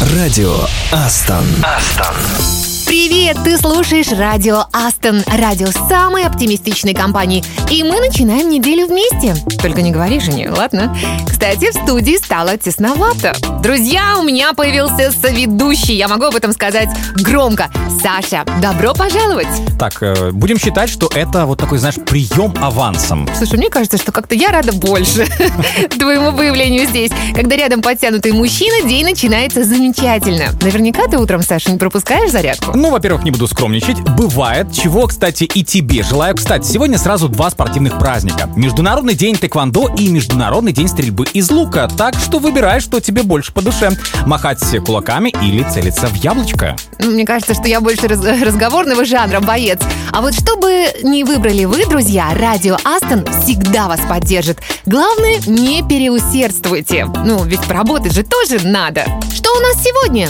Радио Астон. Астон. Привет! Ты слушаешь радио Астон, радио самой оптимистичной компании. И мы начинаем неделю вместе. Только не говори жене, ладно? Кстати, в студии стало тесновато. Друзья, у меня появился соведущий. Я могу об этом сказать громко. Саша, добро пожаловать! Так, э, будем считать, что это вот такой, знаешь, прием авансом. Слушай, мне кажется, что как-то я рада больше твоему появлению здесь. Когда рядом подтянутый мужчина, день начинается замечательно. Наверняка ты утром, Саша, не пропускаешь зарядку? Ну, во-первых, не буду скромничать. Бывает, чего, кстати, и тебе желаю. Кстати, сегодня сразу два спортивных праздника. Международный день тэквондо и Международный день стрельбы из лука. Так что выбирай, что тебе больше по душе. Махать кулаками или целиться в яблочко. Ну, Мне кажется, что я больше раз- разговорного жанра боец. А вот что бы ни выбрали вы, друзья, радио Астон всегда вас поддержит. Главное, не переусердствуйте. Ну, ведь поработать же тоже надо. Что у нас сегодня?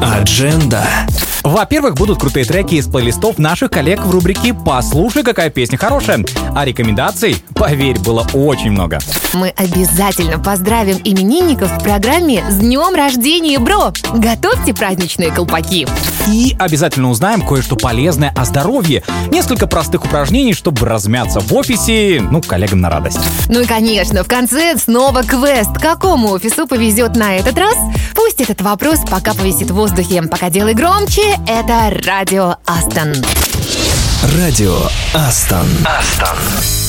Адженда. Во-первых, будут крутые треки из плейлистов наших коллег в рубрике «Послушай, какая песня хорошая». А рекомендаций, поверь, было очень много. Мы обязательно поздравим именинников в программе «С днем рождения, бро!» Готовьте праздничные колпаки. И обязательно узнаем кое-что полезное о здоровье. Несколько простых упражнений, чтобы размяться в офисе, ну, коллегам на радость. Ну и, конечно, в конце снова квест. Какому офису повезет на этот раз? Пусть этот вопрос пока повисит в воздухе. Пока делай громче, это Радио Астон. Радио Астон. Астон.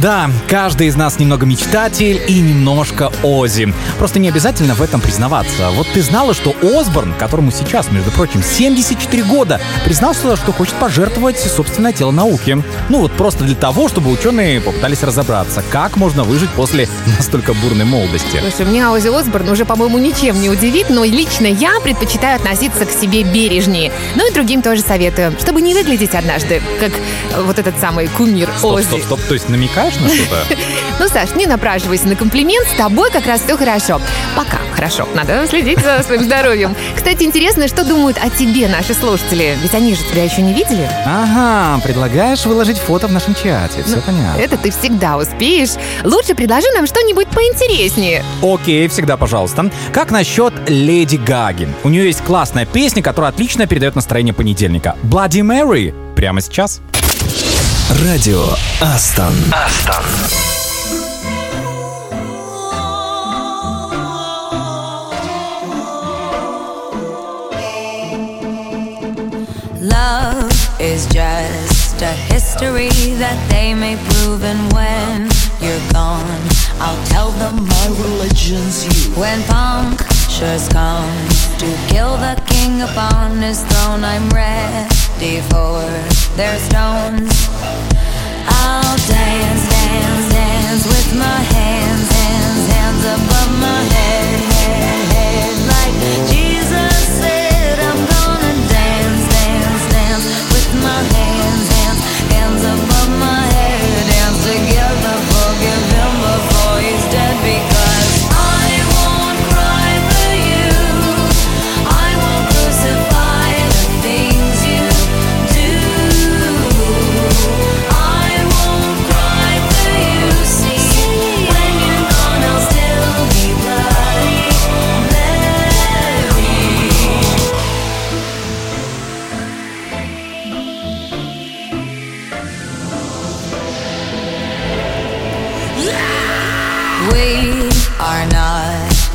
Да, каждый из нас немного мечтатель и немножко Ози. Просто не обязательно в этом признаваться. Вот ты знала, что Осборн, которому сейчас, между прочим, 74 года, признался, что хочет пожертвовать собственное тело науке. Ну вот просто для того, чтобы ученые попытались разобраться, как можно выжить после настолько бурной молодости. Слушай, меня Ози Осборн уже, по-моему, ничем не удивит, но лично я предпочитаю относиться к себе бережнее. Ну и другим тоже советую, чтобы не выглядеть однажды, как вот этот самый кумир Стоп, Ози. стоп, стоп, то есть намекаешь на что-то? Ну, Саш, не напрашивайся на комплимент, с тобой как раз все хорошо. Пока хорошо, надо следить за своим здоровьем. Кстати, интересно, что думают о тебе наши слушатели, ведь они же тебя еще не видели. Ага, предлагаешь выложить фото в нашем чате, все понятно. Это ты всегда успеешь. Лучше предложи нам что-нибудь поинтереснее. Окей, всегда пожалуйста. Как насчет Леди Гаги? У нее есть классная песня, которая отлично передает настроение понедельника. Bloody Mary. Прямо сейчас. Радио Астон. Астон. Love is just a history that they may prove, and when you're gone, I'll tell them my religion's you. When punctures come to kill the king upon his throne, I'm ready for their stones. I'll dance, dance, dance with my hands, hands, hands above my head, head.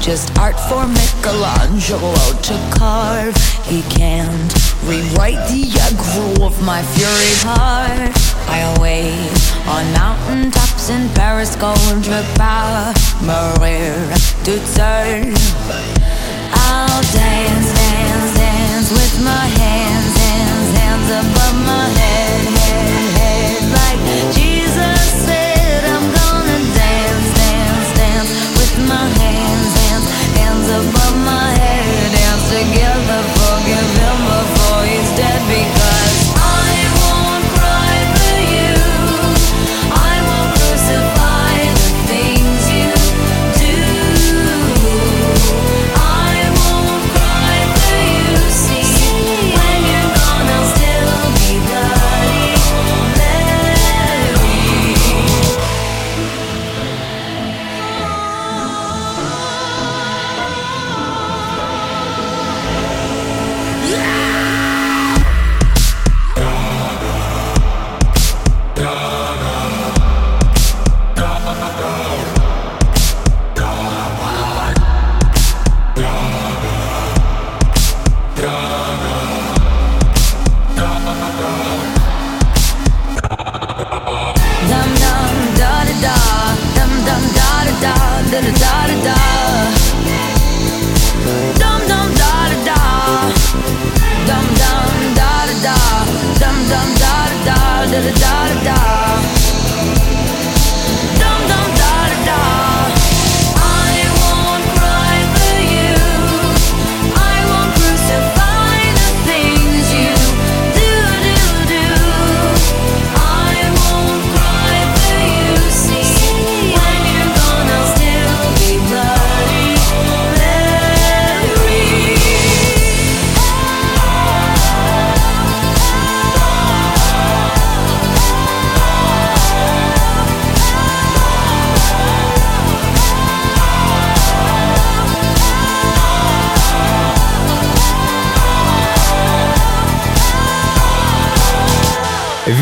Just art for Michelangelo to carve. He can't rewrite the aggro of my fury heart. I'll wait on mountain tops in Paris, pas mourir toute seule. I'll dance, dance, dance with my hands, hands, hands above my head, head, head. Like Jesus said,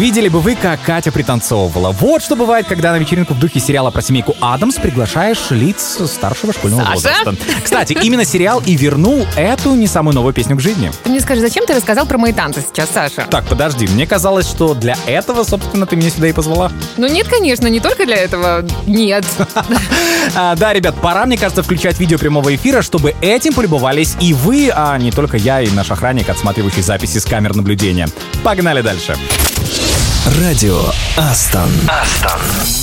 Видели бы вы, как Катя пританцовывала. Вот что бывает, когда на вечеринку в духе сериала про семейку Адамс приглашаешь лиц старшего школьного Саша? возраста. Кстати, именно сериал и вернул эту не самую новую песню к жизни. Ты мне скажи, зачем ты рассказал про мои танцы сейчас, Саша? Так, подожди, мне казалось, что для этого, собственно, ты меня сюда и позвала. Ну нет, конечно, не только для этого. Нет. А, да, ребят, пора, мне кажется, включать видео прямого эфира, чтобы этим полюбовались и вы, а не только я и наш охранник, отсматривающий записи с камер наблюдения. Погнали дальше. Радио Астон. Астон.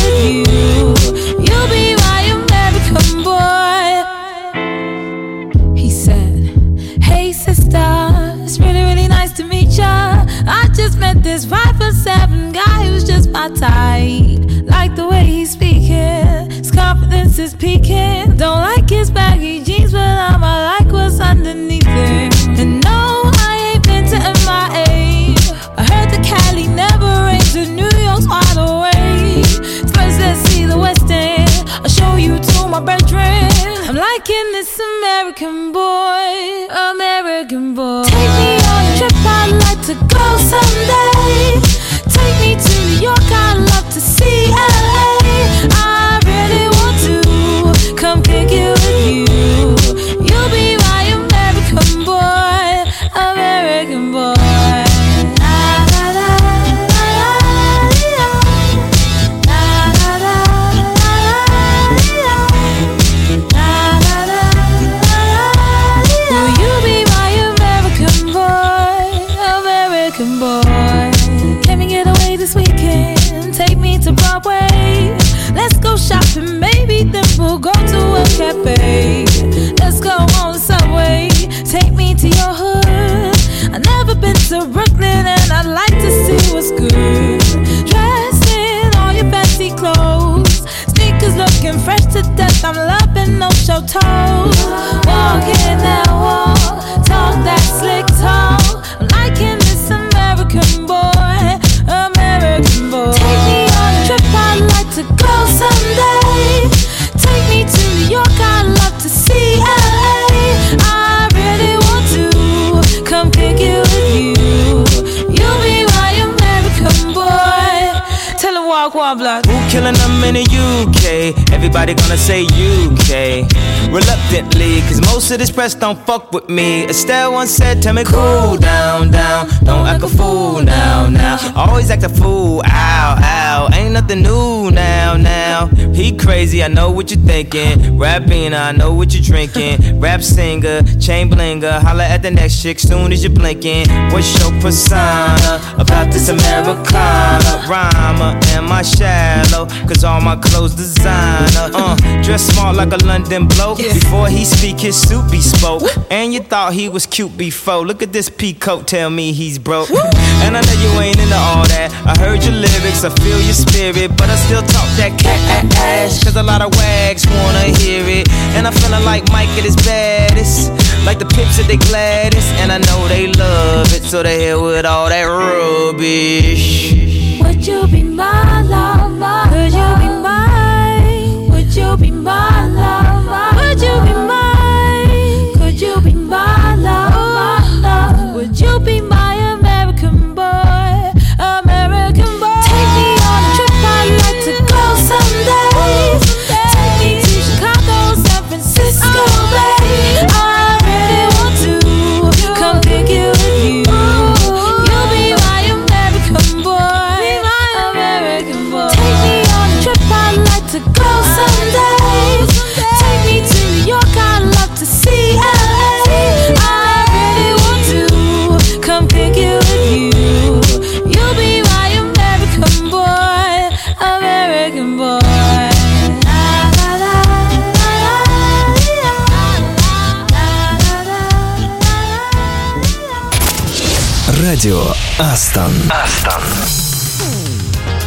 Liking this American boy, American boy. Take me on a trip, I'd like to go someday. Take me to New York, I'd love to see LA. Show toes. Walking that walk, talk that slick talk. I'm liking this American boy, American boy. Take me on a trip, I'd like to go someday. Take me to New York, I'd love to see LA. I really want to come pick it with you. You'll be my American boy. Tell him walk one block. Killing them in the UK? Everybody gonna say UK. Reluctantly, cause most of this press don't fuck with me. Estelle once said, Tell me cool down, down. Don't act a fool now, now. Always act a fool, ow, ow. Ain't nothing new now, now. He crazy, I know what you're thinking. Rapping, I know what you're drinking. Rap singer, chain blinger. Holla at the next chick soon as you're blinking. What's your persona about this Americana? Rhymer, am I shallow? Cause all my clothes designer. Uh, dress smart like a London bloke. Before he speak, his suit be spoke. And you thought he was cute before. Look at this peacoat, tell me he's broke. And I know you ain't into all that. I heard your lyrics, I feel your spirit. But I still talk that cat ass. Cause a lot of wags wanna hear it. And I'm feeling like Mike at his baddest. Like the pips at they gladdest. And I know they love it. So they hit with all that rubbish. Would you be my lover? Would you be mine? Would you be my lover? Радио Астон. Астон.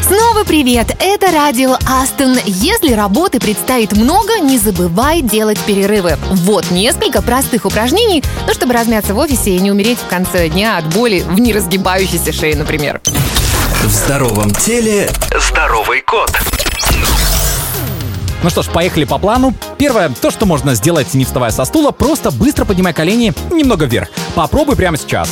Снова привет! Это радио Астон. Если работы предстоит много, не забывай делать перерывы. Вот несколько простых упражнений, ну, чтобы размяться в офисе и не умереть в конце дня от боли в неразгибающейся шее, например. В здоровом теле здоровый кот. Ну что ж, поехали по плану. Первое, то, что можно сделать, не вставая со стула, просто быстро поднимай колени немного вверх. Попробуй прямо сейчас.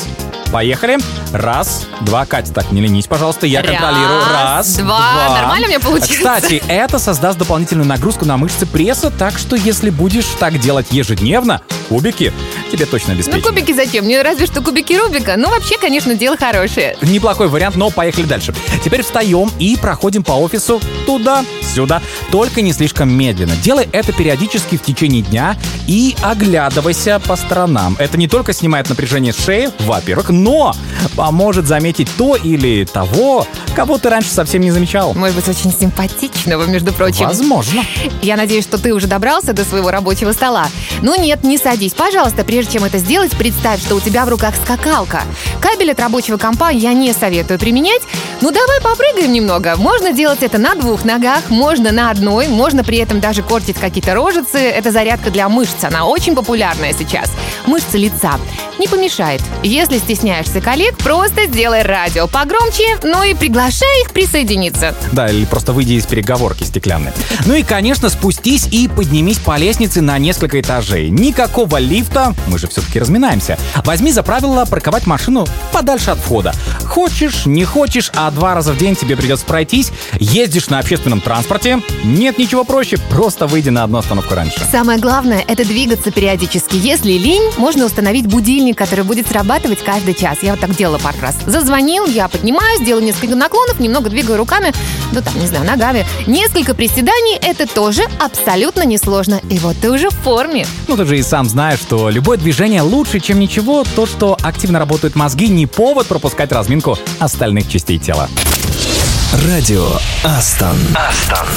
Поехали. Раз, два. Катя, так, не ленись, пожалуйста, я контролирую. Раз, два. Нормально у меня получается? Кстати, это создаст дополнительную нагрузку на мышцы пресса, так что если будешь так делать ежедневно, кубики тебе точно Ну, обеспечены. кубики зачем? Мне разве что кубики Рубика. Ну, вообще, конечно, дело хорошее. Неплохой вариант, но поехали дальше. Теперь встаем и проходим по офису туда-сюда. Только не слишком медленно. Делай это периодически в течение дня и оглядывайся по сторонам. Это не только снимает напряжение шеи, во-первых, но поможет заметить то или того, кого ты раньше совсем не замечал. Может быть, очень симпатичного, между прочим. Возможно. Я надеюсь, что ты уже добрался до своего рабочего стола. Ну нет, не садись. Пожалуйста, прежде чем это сделать, представь, что у тебя в руках скакалка. Кабель от рабочего компа я не советую применять. Ну давай попрыгаем немного. Можно делать это на двух ногах, можно на одной, можно при этом даже кортить какие-то рожицы. Это зарядка для мышц, она очень популярная сейчас. Мышцы лица. Не помешает. Если стесняешься коллег, просто сделай радио погромче, ну и приглашай их присоединиться. Да, или просто выйди из переговорки стеклянной. Ну и, конечно, спустись и поднимись по лестнице на несколько этажей. Никакого лифта, мы же все-таки разминаемся. Возьми за правило парковать машину подальше от входа. Хочешь, не хочешь, а два раза в день тебе придется пройтись. Ездишь на общественном транспорте. Нет ничего проще, просто выйди на одну остановку раньше. Самое главное – это двигаться периодически. Если лень, можно установить будильник, который будет срабатывать каждый час. Я вот так делала пару раз. Зазвонил, я поднимаюсь, делаю несколько наклонов, немного двигаю руками, да там, не знаю, ногами. Несколько приседаний – это тоже абсолютно несложно. И вот ты уже в форме. Ну ты же и сам знаешь, что любое движение лучше, чем ничего. То, что активно работают мозги, не повод пропускать разминку остальных частей тела. Радио Астон. Астон.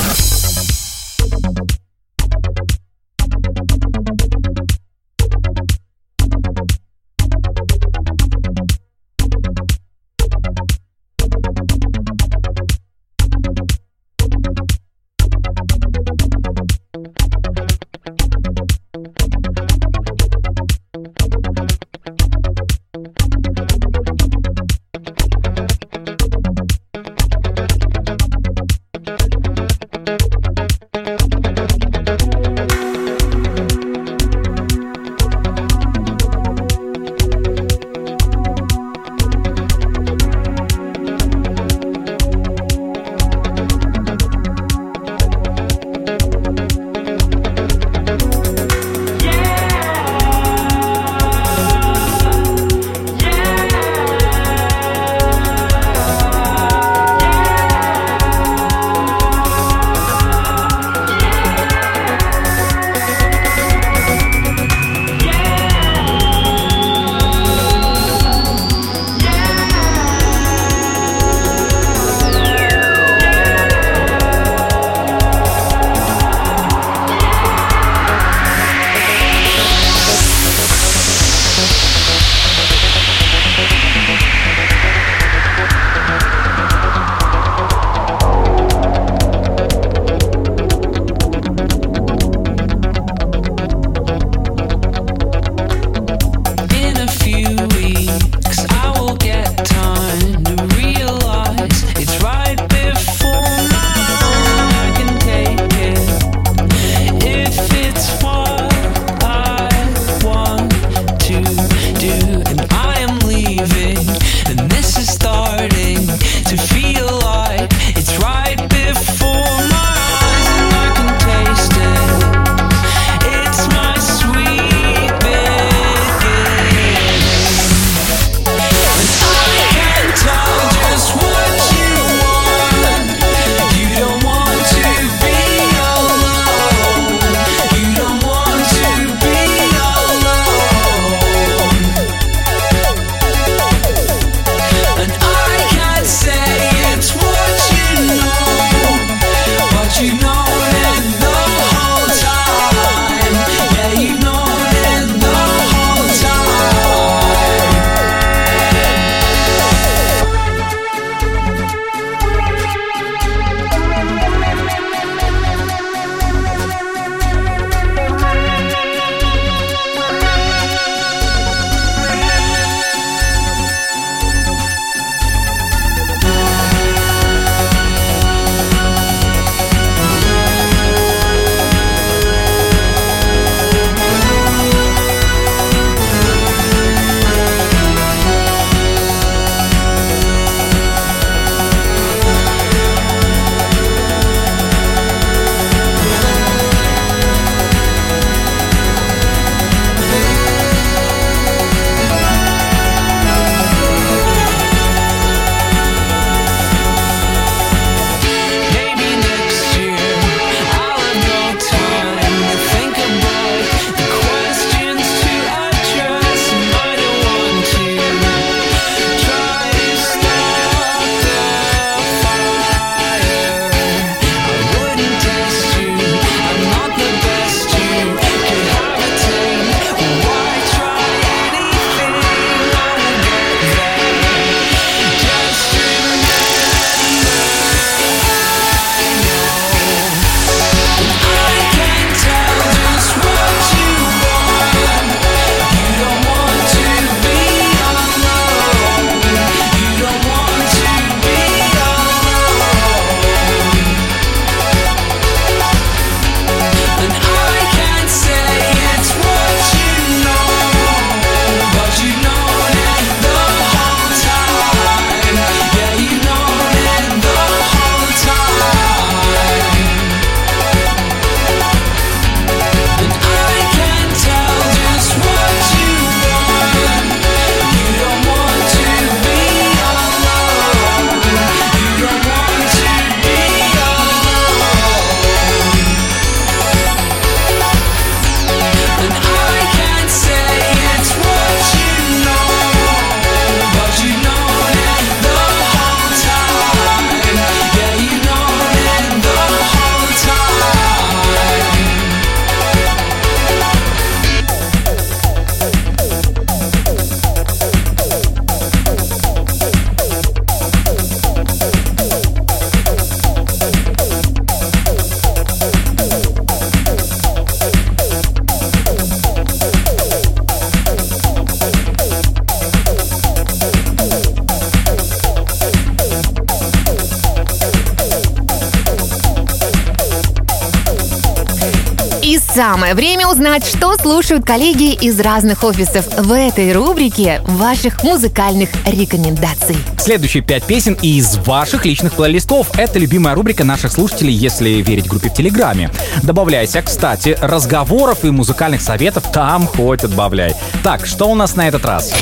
Самое время узнать, что слушают коллеги из разных офисов в этой рубрике ваших музыкальных рекомендаций. Следующие пять песен из ваших личных плейлистов. Это любимая рубрика наших слушателей, если верить группе в Телеграме. Добавляйся, кстати, разговоров и музыкальных советов там хоть отбавляй. Так, что у нас на этот раз?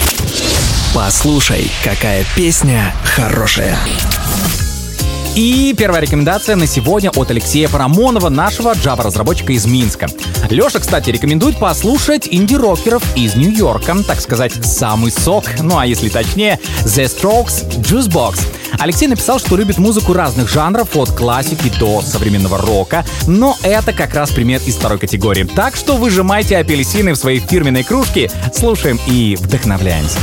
Послушай, какая песня хорошая. И первая рекомендация на сегодня от Алексея Парамонова, нашего Java-разработчика из Минска. Леша, кстати, рекомендует послушать инди-рокеров из Нью-Йорка, так сказать, самый сок, ну а если точнее, The Strokes Juicebox. Алексей написал, что любит музыку разных жанров, от классики до современного рока, но это как раз пример из второй категории. Так что выжимайте апельсины в свои фирменные кружки, слушаем и вдохновляемся.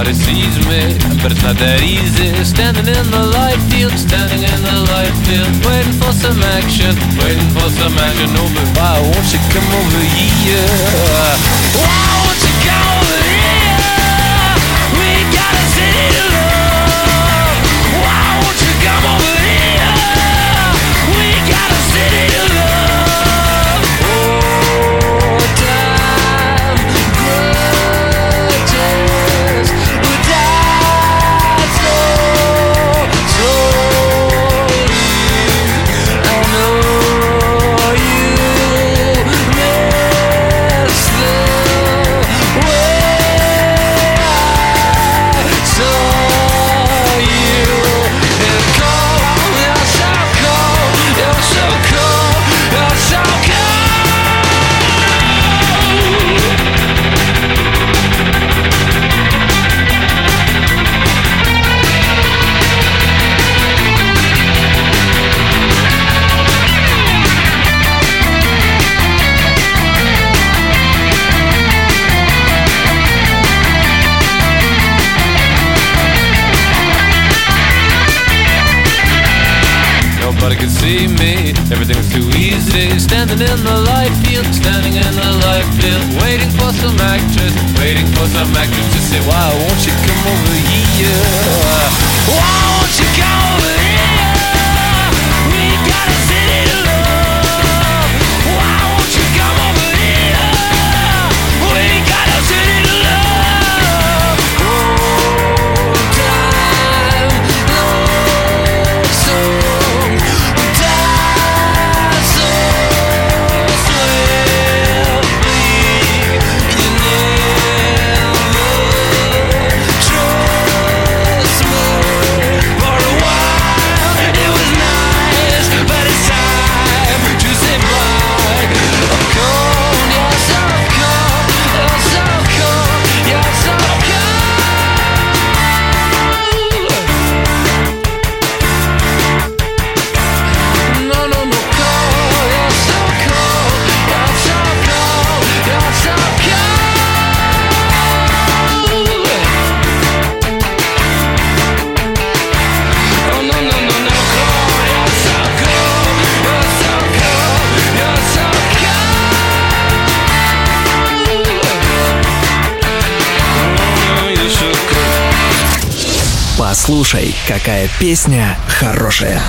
Everybody sees me, but it's not that easy. Standing in the light field, standing in the light field, waiting for some action, waiting for some action. But why won't you come over here? Why won't you Standing in the light field, standing in the light field, waiting for some actress, waiting for some actress to say, Why won't you come over here? Какая песня хорошая.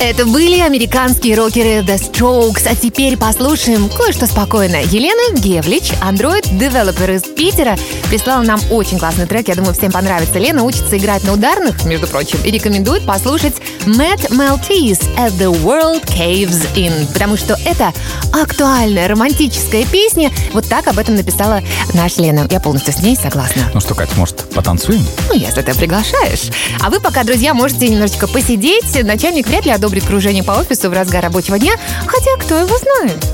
Это были американские рокеры The Strokes. А теперь послушаем кое-что спокойное. Елена Гевлич, Android-девелопер из Питера, прислала нам очень классный трек. Я думаю, всем понравится. Лена учится играть на ударных, между прочим, и рекомендует послушать Matt Maltese at the World Caves In, потому что это актуальная романтическая песня. Вот так об этом написала наша Лена. Я полностью с ней согласна. Ну что, Кать, может, потанцуем? Ну, если ты приглашаешь. А вы пока, друзья, можете немножечко посидеть. Начальник вряд ли одобрит кружение по офису в разгар рабочего дня, хотя кто его знает.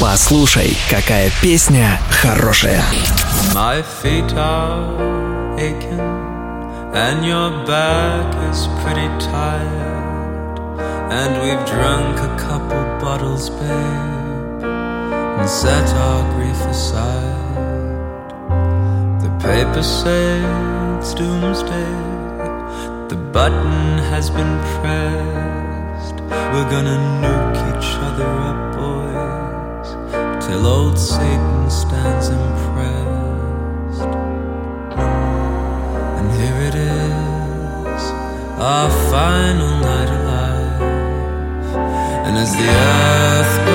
Послушай, какая песня хорошая. My feet are aching, and your back is pretty tired. And we've drunk a couple bottles, babe, and set our grief aside. The paper says it's doomsday. The button has been pressed. We're gonna nuke each other up, boys, till old Satan stands impressed. And here it is, our final night. And as the earth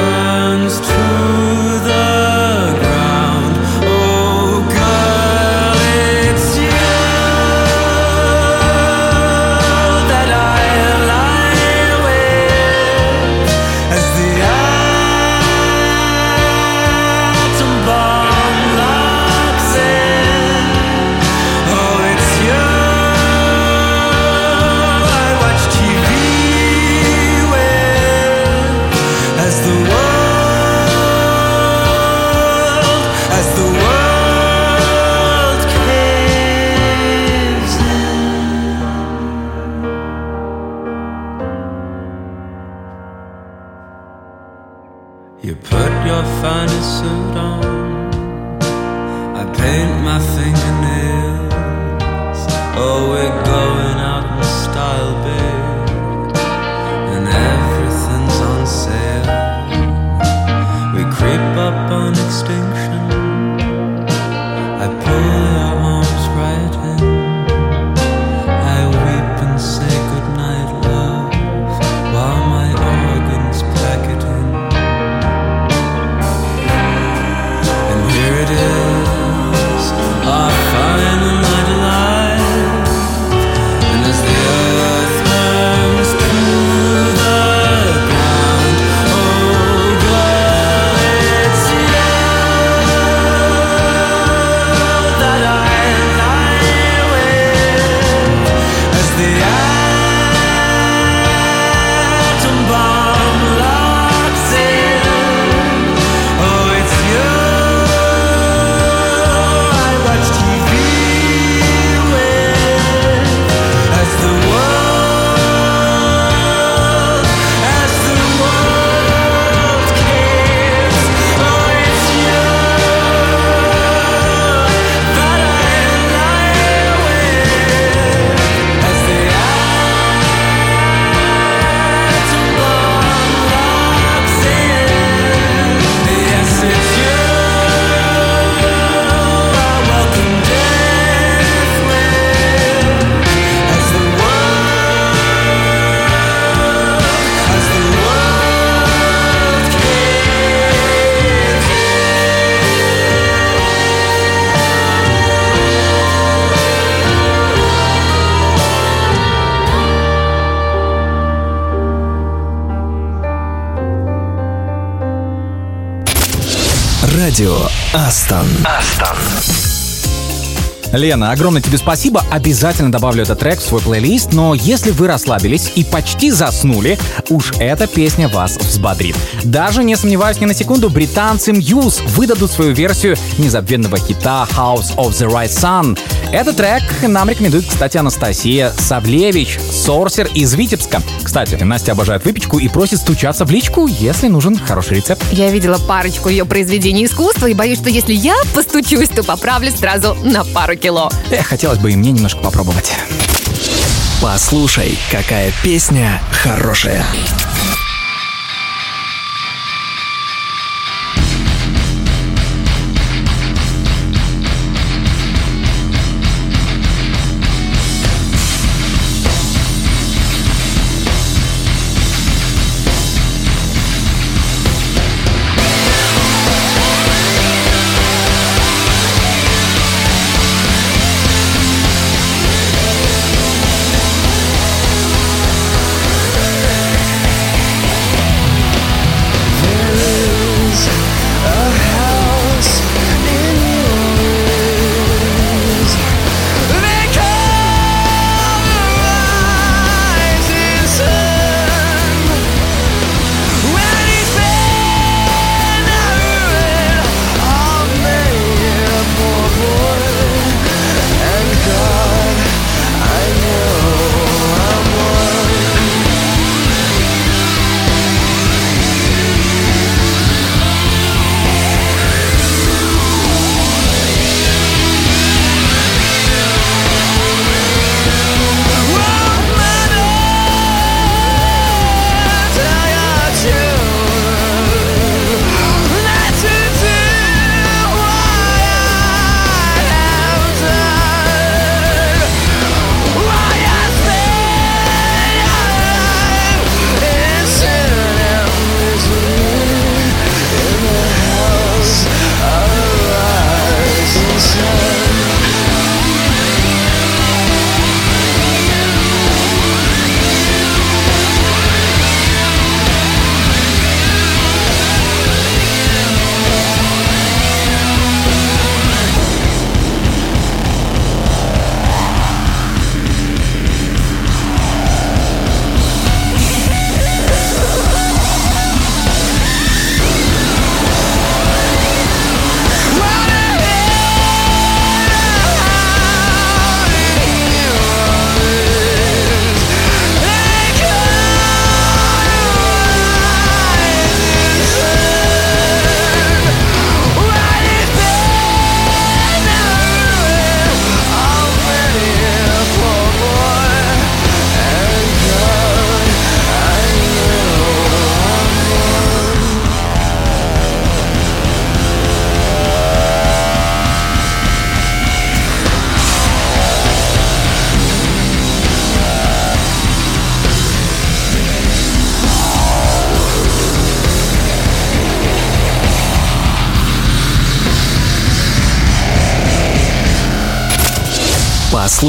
Астон. Астон. Лена, огромное тебе спасибо. Обязательно добавлю этот трек в свой плейлист. Но если вы расслабились и почти заснули, уж эта песня вас взбодрит. Даже не сомневаюсь ни на секунду, британцы Muse выдадут свою версию незабвенного хита House of the Right Sun. Этот трек нам рекомендует, кстати, Анастасия Савлевич, сорсер из Витебска. Кстати, Настя обожает выпечку и просит стучаться в личку, если нужен хороший рецепт. Я видела парочку ее произведений искусства и боюсь, что если я постучусь, то поправлю сразу на пару кило. Эх, хотелось бы и мне немножко попробовать. Послушай, какая песня хорошая.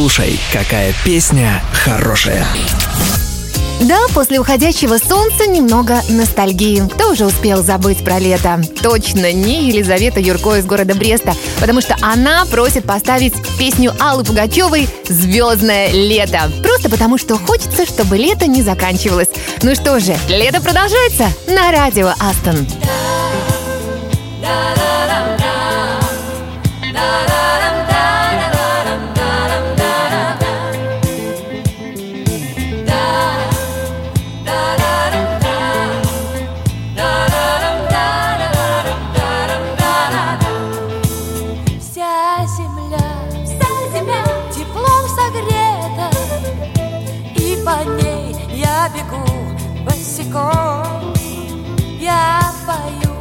слушай, какая песня хорошая. Да, после уходящего солнца немного ностальгии. Кто уже успел забыть про лето? Точно не Елизавета Юрко из города Бреста, потому что она просит поставить песню Аллы Пугачевой «Звездное лето». Просто потому, что хочется, чтобы лето не заканчивалось. Ну что же, лето продолжается на радио Астон. Да. Я бегу босиком, я пою,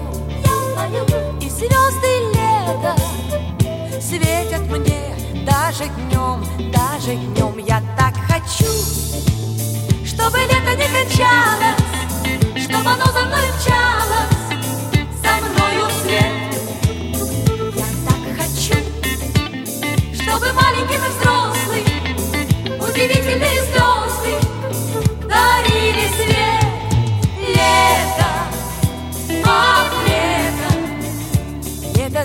я пою, и звезды лета светят мне даже днем, даже днем я так хочу, чтобы лето не кончалось, чтобы оно за мной мчалось.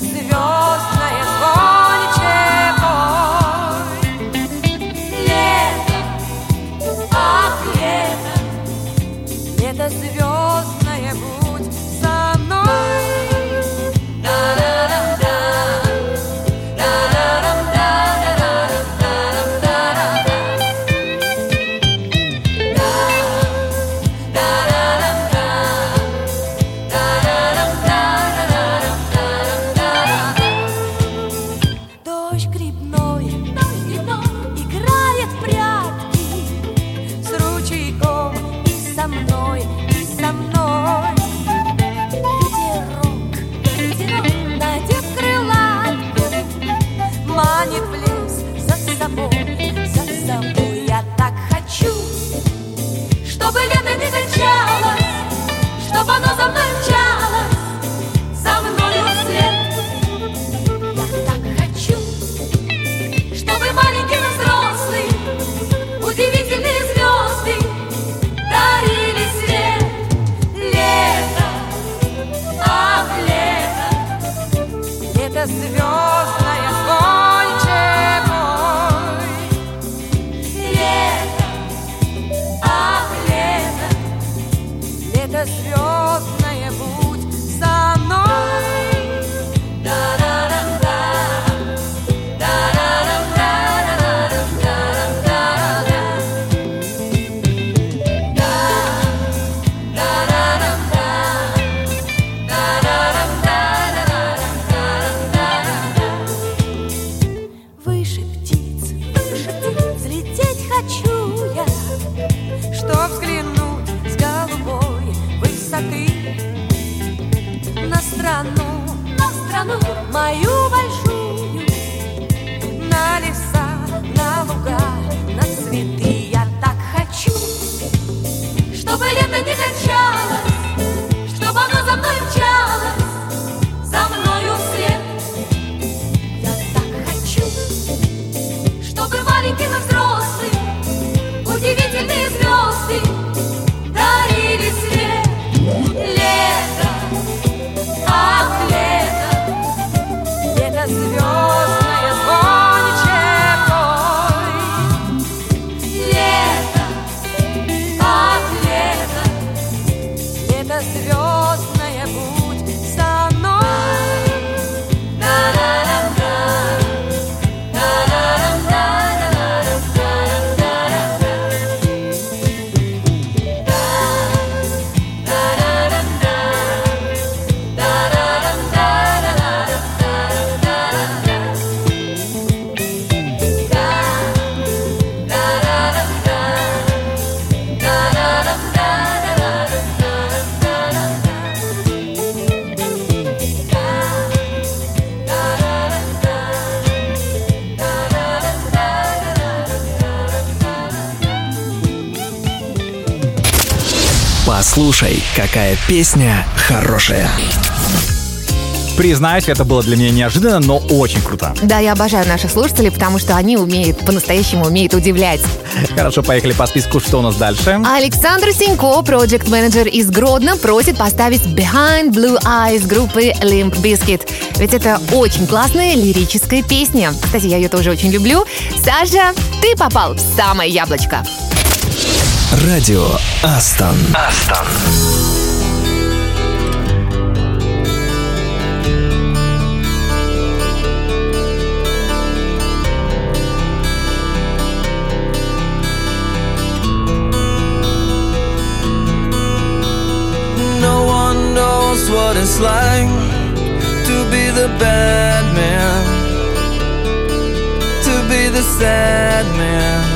звездное звон. Cause if Послушай, какая песня хорошая. Признаюсь, это было для меня неожиданно, но очень круто. Да, я обожаю наших слушателей, потому что они умеют, по-настоящему умеют удивлять. Хорошо, поехали по списку, что у нас дальше. Александр Синько, проект-менеджер из Гродно, просит поставить Behind Blue Eyes группы Limp Bizkit. Ведь это очень классная лирическая песня. Кстати, я ее тоже очень люблю. Саша, ты попал в самое яблочко. Радио Астон. Астон. No one knows what it's like to be the bad man, to be the sad man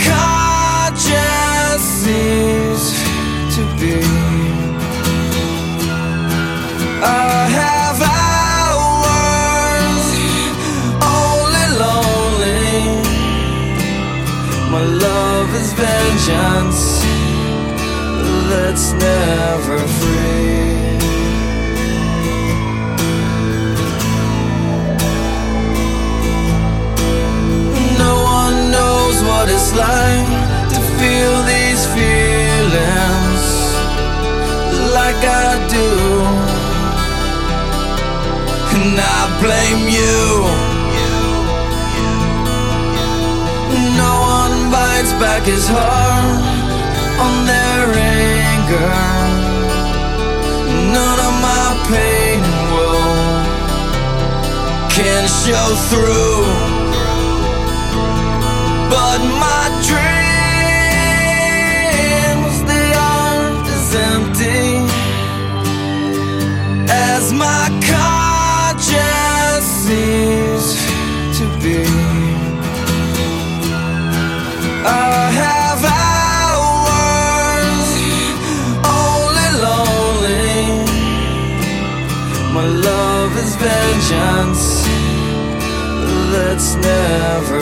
back his heart on their anger. None of my pain will can show through. But my never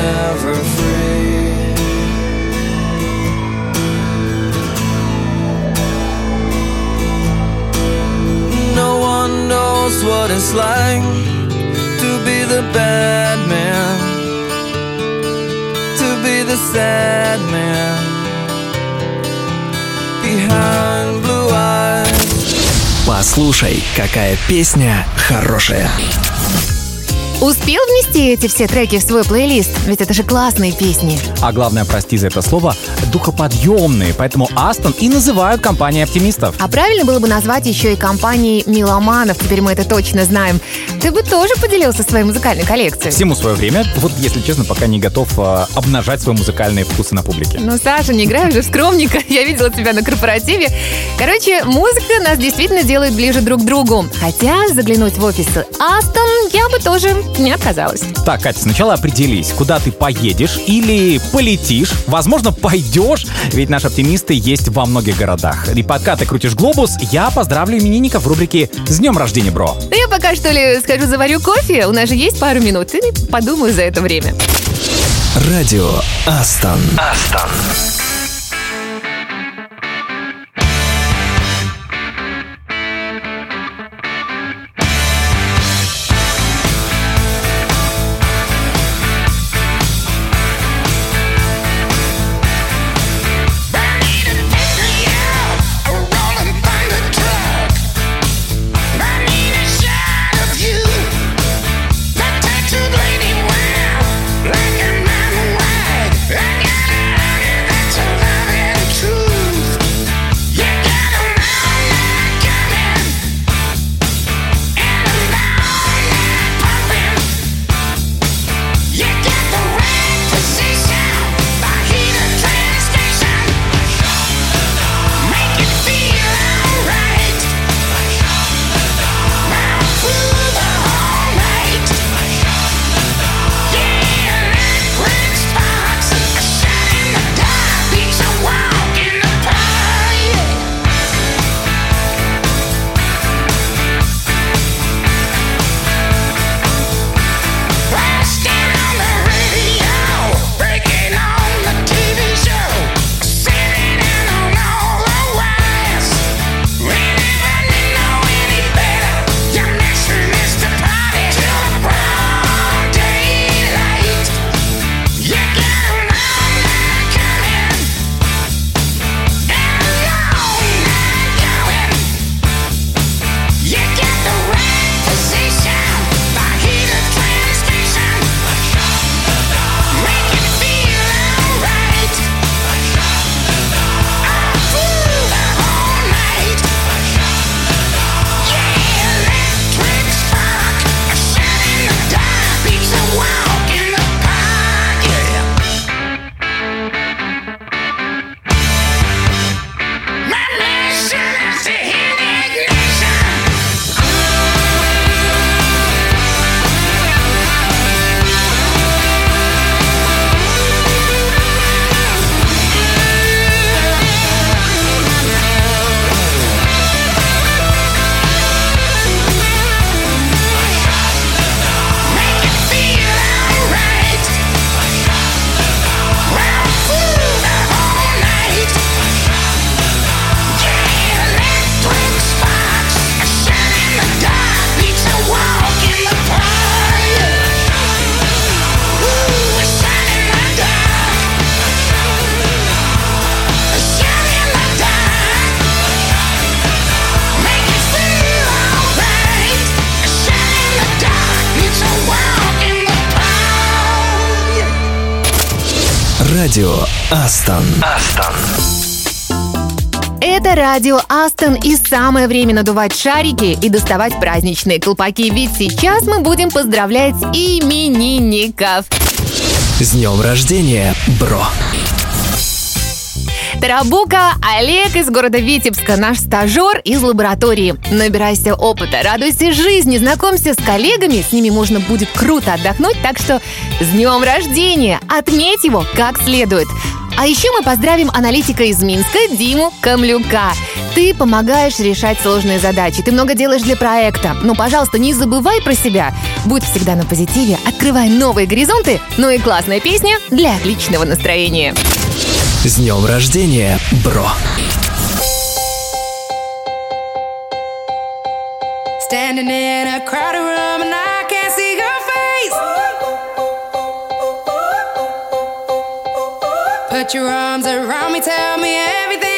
never free. No one knows what it's like to be the bad man, to be the sad man behind blue eyes. Послушай, какая песня хорошая. Успел внести эти все треки в свой плейлист? Ведь это же классные песни. А главное, прости за это слово, духоподъемные. Поэтому Астон и называют компанией оптимистов. А правильно было бы назвать еще и компанией меломанов, теперь мы это точно знаем. Ты бы тоже поделился своей музыкальной коллекцией. Всему свое время. Вот, если честно, пока не готов э, обнажать свои музыкальные вкусы на публике. Ну, Саша, не играй уже в скромника. Я видела тебя на корпоративе. Короче, музыка нас действительно делает ближе друг к другу. Хотя заглянуть в офисы Астон я бы тоже не отказалась. Так, Катя, сначала определись, куда ты поедешь или полетишь. Возможно, пойдешь, ведь наши оптимисты есть во многих городах. И пока ты крутишь глобус, я поздравлю именинников в рубрике «С днем рождения, бро». Да я пока что ли схожу заварю кофе. У нас же есть пару минут. И подумаю за это время. Радио Астон. Астон. Радио Астон и самое время надувать шарики и доставать праздничные колпаки, ведь сейчас мы будем поздравлять именинников. С днем рождения, бро. Тарабука Олег из города Витебска, наш стажер из лаборатории. Набирайся опыта, радуйся жизни, знакомься с коллегами, с ними можно будет круто отдохнуть, так что с днем рождения! Отметь его как следует. А еще мы поздравим аналитика из Минска Диму Камлюка. Ты помогаешь решать сложные задачи, ты много делаешь для проекта. Но, пожалуйста, не забывай про себя. Будь всегда на позитиве, открывай новые горизонты, ну и классная песня для отличного настроения. С днем рождения, бро. Standing in a crowded room and I Put your arms around me, tell me everything's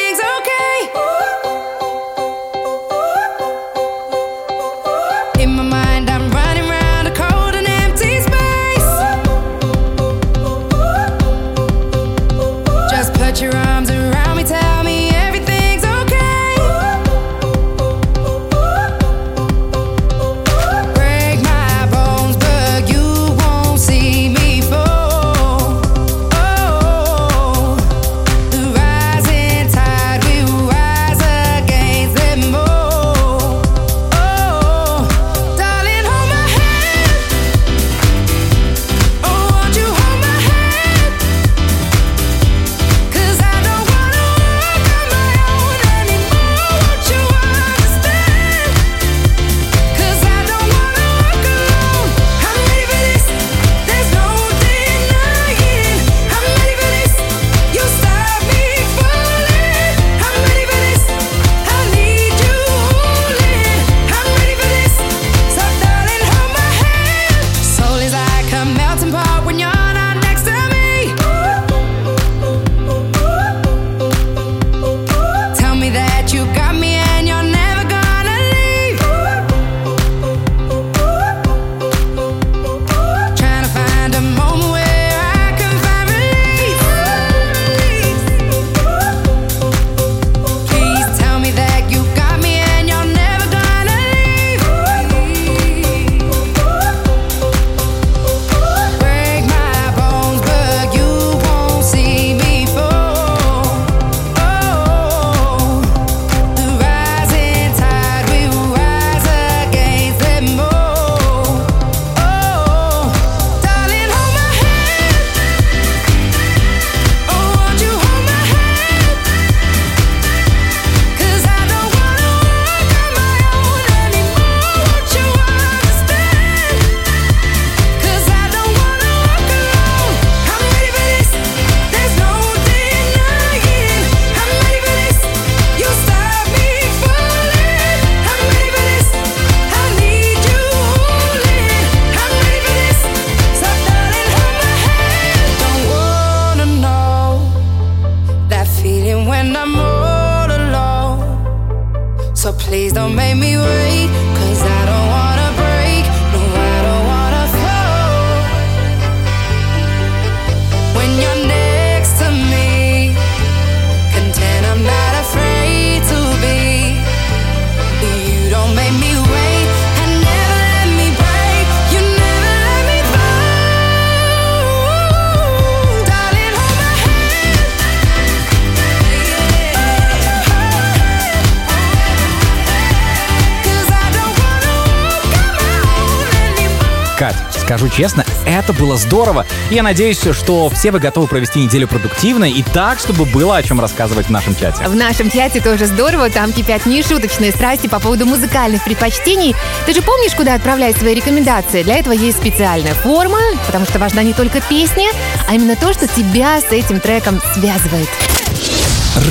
скажу честно, это было здорово. Я надеюсь, что все вы готовы провести неделю продуктивно и так, чтобы было о чем рассказывать в нашем чате. В нашем чате тоже здорово, там кипят нешуточные страсти по поводу музыкальных предпочтений. Ты же помнишь, куда отправлять свои рекомендации? Для этого есть специальная форма, потому что важна не только песня, а именно то, что тебя с этим треком связывает.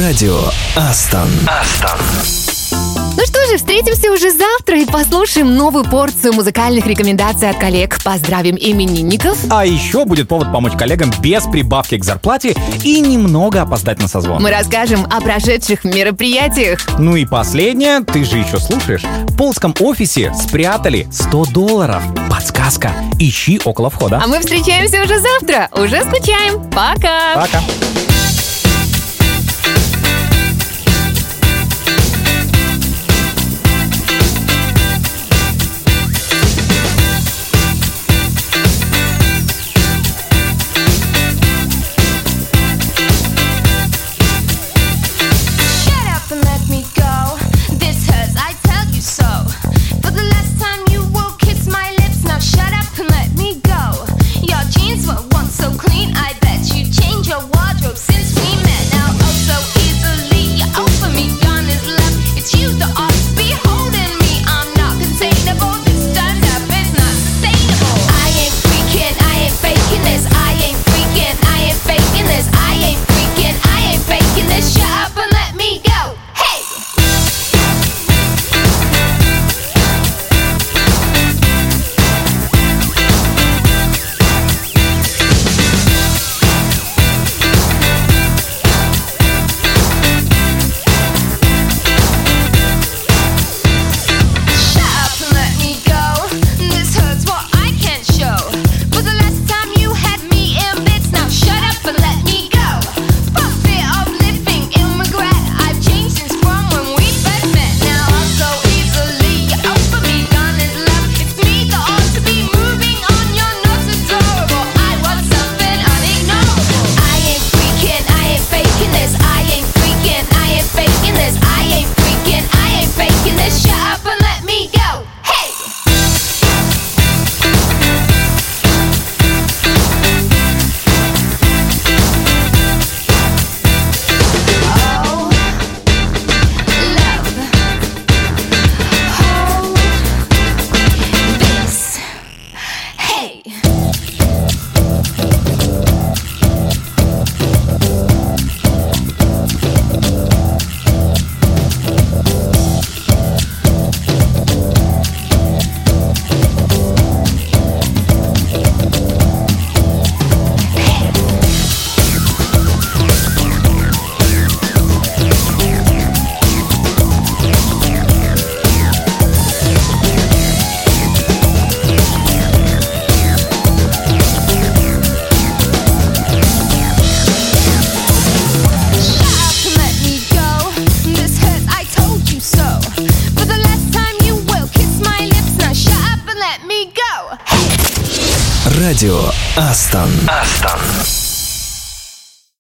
Радио Астон. Астон. Ну что же, встретимся уже завтра и послушаем новую порцию музыкальных рекомендаций от коллег. Поздравим именинников. А еще будет повод помочь коллегам без прибавки к зарплате и немного опоздать на созвон. Мы расскажем о прошедших мероприятиях. Ну и последнее, ты же еще слушаешь. В полском офисе спрятали 100 долларов. Подсказка. Ищи около входа. А мы встречаемся уже завтра. Уже скучаем. Пока. Пока.